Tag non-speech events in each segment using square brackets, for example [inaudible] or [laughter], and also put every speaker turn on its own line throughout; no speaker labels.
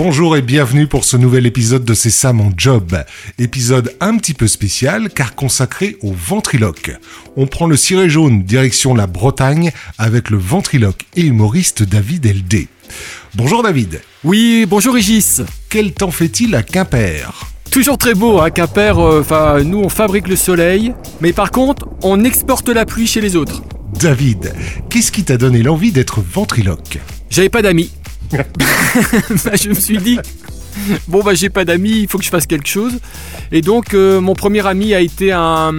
Bonjour et bienvenue pour ce nouvel épisode de C'est ça mon job. Épisode un petit peu spécial car consacré au ventriloque. On prend le ciré jaune direction la Bretagne avec le ventriloque et humoriste David LD. Bonjour David.
Oui, bonjour Régis.
Quel temps fait-il à Quimper?
Toujours très beau, hein, Quimper. euh, Enfin, nous on fabrique le soleil, mais par contre, on exporte la pluie chez les autres.
David, qu'est-ce qui t'a donné l'envie d'être ventriloque?
J'avais pas d'amis. [laughs] Bah, je me suis dit, bon bah j'ai pas d'amis, il faut que je fasse quelque chose. Et donc euh, mon premier ami a été un-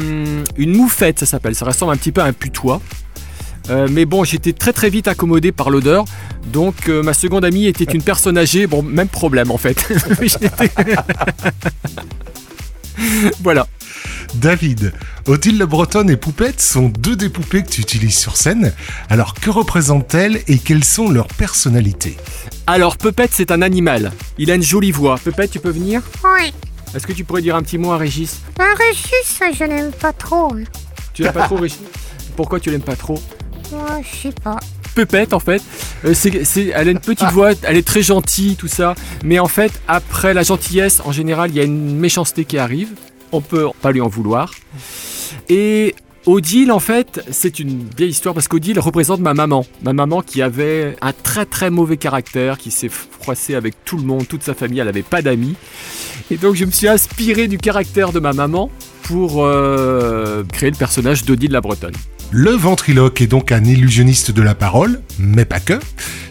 une moufette, ça s'appelle. Ça ressemble un petit peu à un putois. Euh, mais bon, j'étais très très vite accommodé par l'odeur. Donc euh, ma seconde amie était une personne âgée. Bon, même problème en fait. [laughs] [laughs] Voilà.
David, Odile le Bretonne et Poupette sont deux des poupées que tu utilises sur scène. Alors que représentent-elles et quelles sont leurs personnalités?
Alors Pepette c'est un animal. Il a une jolie voix. Pepette, tu peux venir?
Oui,
Est-ce que tu pourrais dire un petit mot à Régis?
Un Régis, je n'aime pas trop. hein.
Tu l'aimes pas trop Régis? Pourquoi tu l'aimes pas trop?
Moi, je sais pas.
Pepette en fait, euh, c'est, c'est- elle a une petite voix, elle est très gentille, tout ça. Mais en fait, après la gentillesse, en général, il y a une méchanceté qui arrive. On peut pas lui en vouloir. Et Odile, en fait, c'est une vieille histoire parce qu'Odile représente ma maman. Ma maman qui avait un très très mauvais caractère, qui s'est froissée avec tout le monde, toute sa famille, elle n'avait pas d'amis. Et donc je me suis inspiré du caractère de ma maman pour euh, créer le personnage d'Odile la Bretonne.
Le ventriloque est donc un illusionniste de la parole, mais pas que.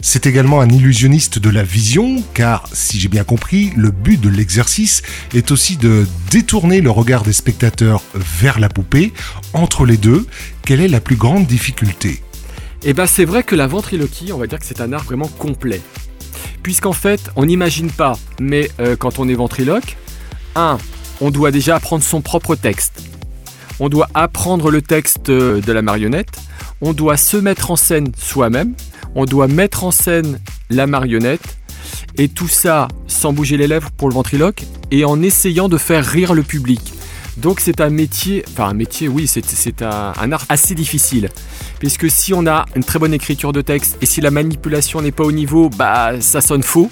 C'est également un illusionniste de la vision, car, si j'ai bien compris, le but de l'exercice est aussi de détourner le regard des spectateurs vers la poupée. Entre les deux, quelle est la plus grande difficulté?
Eh ben c'est vrai que la ventriloquie, on va dire que c'est un art vraiment complet. Puisqu'en fait, on n'imagine pas, mais euh, quand on est ventriloque, un, on doit déjà apprendre son propre texte. On doit apprendre le texte euh, de la marionnette. On doit se mettre en scène soi-même. On doit mettre en scène la marionnette. Et tout ça sans bouger les lèvres pour le ventriloque et en essayant de faire rire le public. Donc c'est un métier, enfin un métier, oui, c'est un art assez difficile. Puisque si on a une très bonne écriture de texte et si la manipulation n'est pas au niveau, bah ça sonne faux.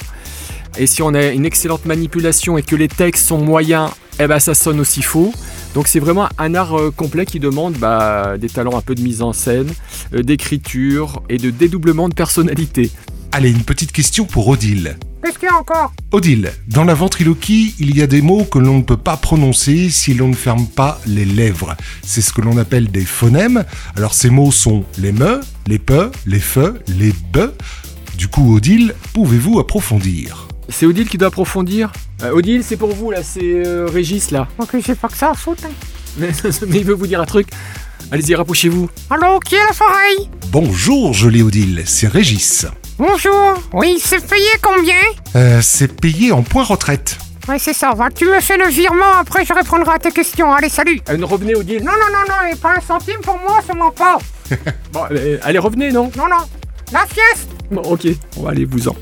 Et si on a une excellente manipulation et que les textes sont moyens, eh ben ça sonne aussi faux. Donc c'est vraiment un art euh, complet qui demande bah, des talents un peu de mise en scène, euh, d'écriture et de dédoublement de personnalité.
Allez, une petite question pour Odile.
Qu'est-ce qu'il y a encore?
Odile, dans la ventriloquie, il y a des mots que l'on ne peut pas prononcer si l'on ne ferme pas les lèvres. C'est ce que l'on appelle des phonèmes. Alors ces mots sont les me, les pe, les fe, les be. Du coup, Odile, pouvez-vous approfondir?
C'est Odile qui doit approfondir? Euh, Odile, c'est pour vous là, c'est euh, Régis là.
Ok, j'ai pas que ça à foutre. hein.
Mais, [laughs] mais il veut vous dire un truc. Allez-y, rapprochez-vous.
Allô, qui est à l'appareil
Bonjour, jolie Odile, c'est Régis.
Bonjour. Oui, c'est payé combien?
Euh, c'est payé en point retraite.
Oui, c'est ça. Va, tu me fais le virement, après je répondrai à tes questions. Allez, salut.
Euh, revenez Odile.
Non, non, non, non, et pas un centime pour moi, c'est mon pas. [laughs]
Bon, euh, allez, revenez, non?
Non, non. La fieste
Bon, ok, on va aller vous en.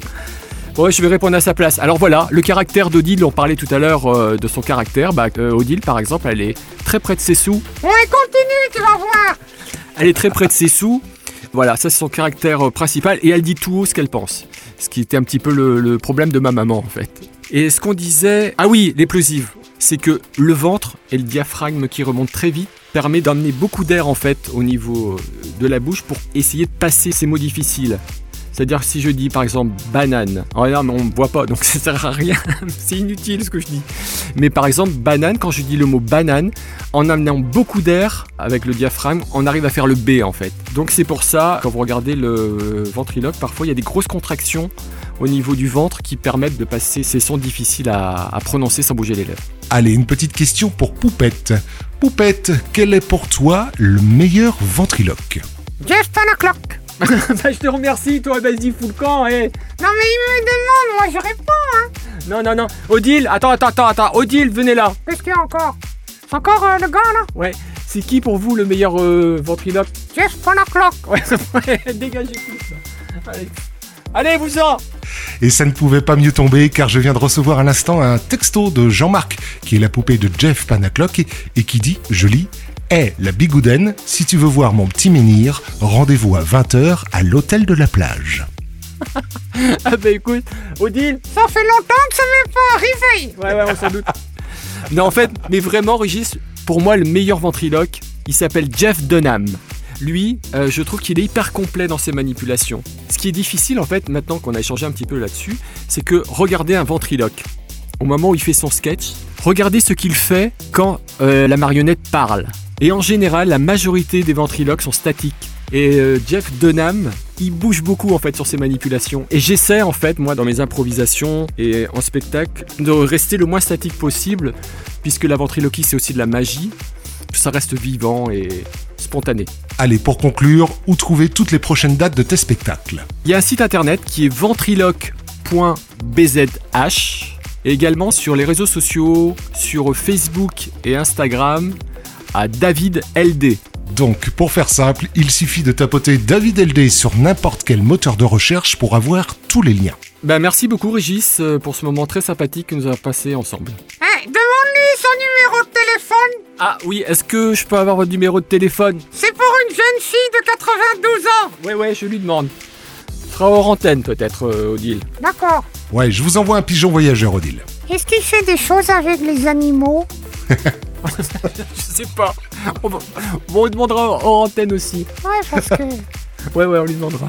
Bon, je vais répondre à sa place. Alors voilà, le caractère d'Odile, on parlait tout à l'heure euh, de son caractère. Bah, euh, Odile, par exemple, elle est très près de ses sous.
Ouais, continue, tu vas voir.
Elle est très près de ses sous. Voilà, ça c'est son caractère euh, principal. Et elle dit tout haut ce qu'elle pense. Ce qui était un petit peu le, le problème de ma maman, en fait. Et ce qu'on disait... Ah oui, l'explosive. C'est que le ventre et le diaphragme qui remontent très vite permet d'emmener beaucoup d'air, en fait, au niveau de la bouche pour essayer de passer ces mots difficiles. C'est-à-dire si je dis par exemple banane, oh non mais on ne voit pas donc [laughs] ça sert à rien, c'est inutile ce que je dis. Mais par exemple banane, quand je dis le mot banane, en amenant beaucoup d'air avec le diaphragme, on arrive à faire le B en fait. Donc c'est pour ça, quand vous regardez le ventriloque, parfois il y a des grosses contractions au niveau du ventre qui permettent de passer ces sons difficiles à, à prononcer sans bouger les lèvres.
Allez, une petite question pour Poupette. Poupette, quel est pour toi le meilleur ventriloque?
Jeff Panaclock. [laughs]
bah, je te remercie toi, vas-y fous le camp, eh.
Non, mais il me demande, moi je réponds.
Non, non, non. Odile, attends, attends, attends, attends. Odile, venez là.
Qu'est-ce qu'il y a encore? C'est encore euh, le gars, là?
Ouais. C'est qui pour vous le meilleur euh, ventriloque?
Jeff Panaclock. [laughs]
Ouais, ouais, [laughs] dégagez tout ça. Allez. Allez, vous en
Et ça ne pouvait pas mieux tomber car je viens de recevoir à l'instant un texto de Jean-Marc, qui est la poupée de Jeff Panaclock, et, et qui dit, je lis, Hé, la bigoudaine, si tu veux voir mon petit menhir, rendez-vous à 20h à l'hôtel de la plage. [laughs]
ah bah écoute, Odile
Ça fait longtemps que ça m'est pas arrivé.
Ouais, ouais, on s'en doute. non, en fait, mais vraiment, Régis, pour moi, le meilleur ventriloque, il s'appelle Jeff Dunham. Lui, euh, je trouve qu'il est hyper complet dans ses manipulations. Ce qui est difficile, en fait, maintenant qu'on a échangé un petit peu là-dessus, c'est que regardez un ventriloque. Au moment où il fait son sketch, regardez ce qu'il fait quand euh, la marionnette parle. Et en général, la majorité des ventriloques sont statiques. Et euh, Jeff Dunham, il bouge beaucoup en fait sur ses manipulations. Et j'essaie en fait, moi, dans mes improvisations et en spectacle, de rester le moins statique possible, puisque la ventriloquie c'est aussi de la magie. Ça reste vivant et spontané.
Allez, pour conclure, où trouver toutes les prochaines dates de tes spectacles?
Il y a un site internet qui est ventriloque.bzh et également sur les réseaux sociaux, sur Facebook et Instagram, à David LD.
Donc, pour faire simple, il suffit de tapoter David LD sur n'importe quel moteur de recherche pour avoir tous les liens.
Ben, merci beaucoup Régis euh, pour ce moment très sympathique que nous avons passé ensemble.
Hein, demande-lui son numéro de téléphone.
Ah oui, est-ce que je peux avoir votre numéro de téléphone?
C'est pour une jeune fille de 92 ans.
Ouais, ouais, je lui demande. Sera hors antenne peut-être, euh, Odile.
D'accord.
Ouais, je vous envoie un pigeon voyageur, Odile.
Est-ce qu'il fait des choses avec les animaux? [laughs] [laughs]
Je sais pas. On, va- on lui demandera hors antenne aussi.
Ouais, parce que... [laughs]
Ouais, ouais, on lui demandera.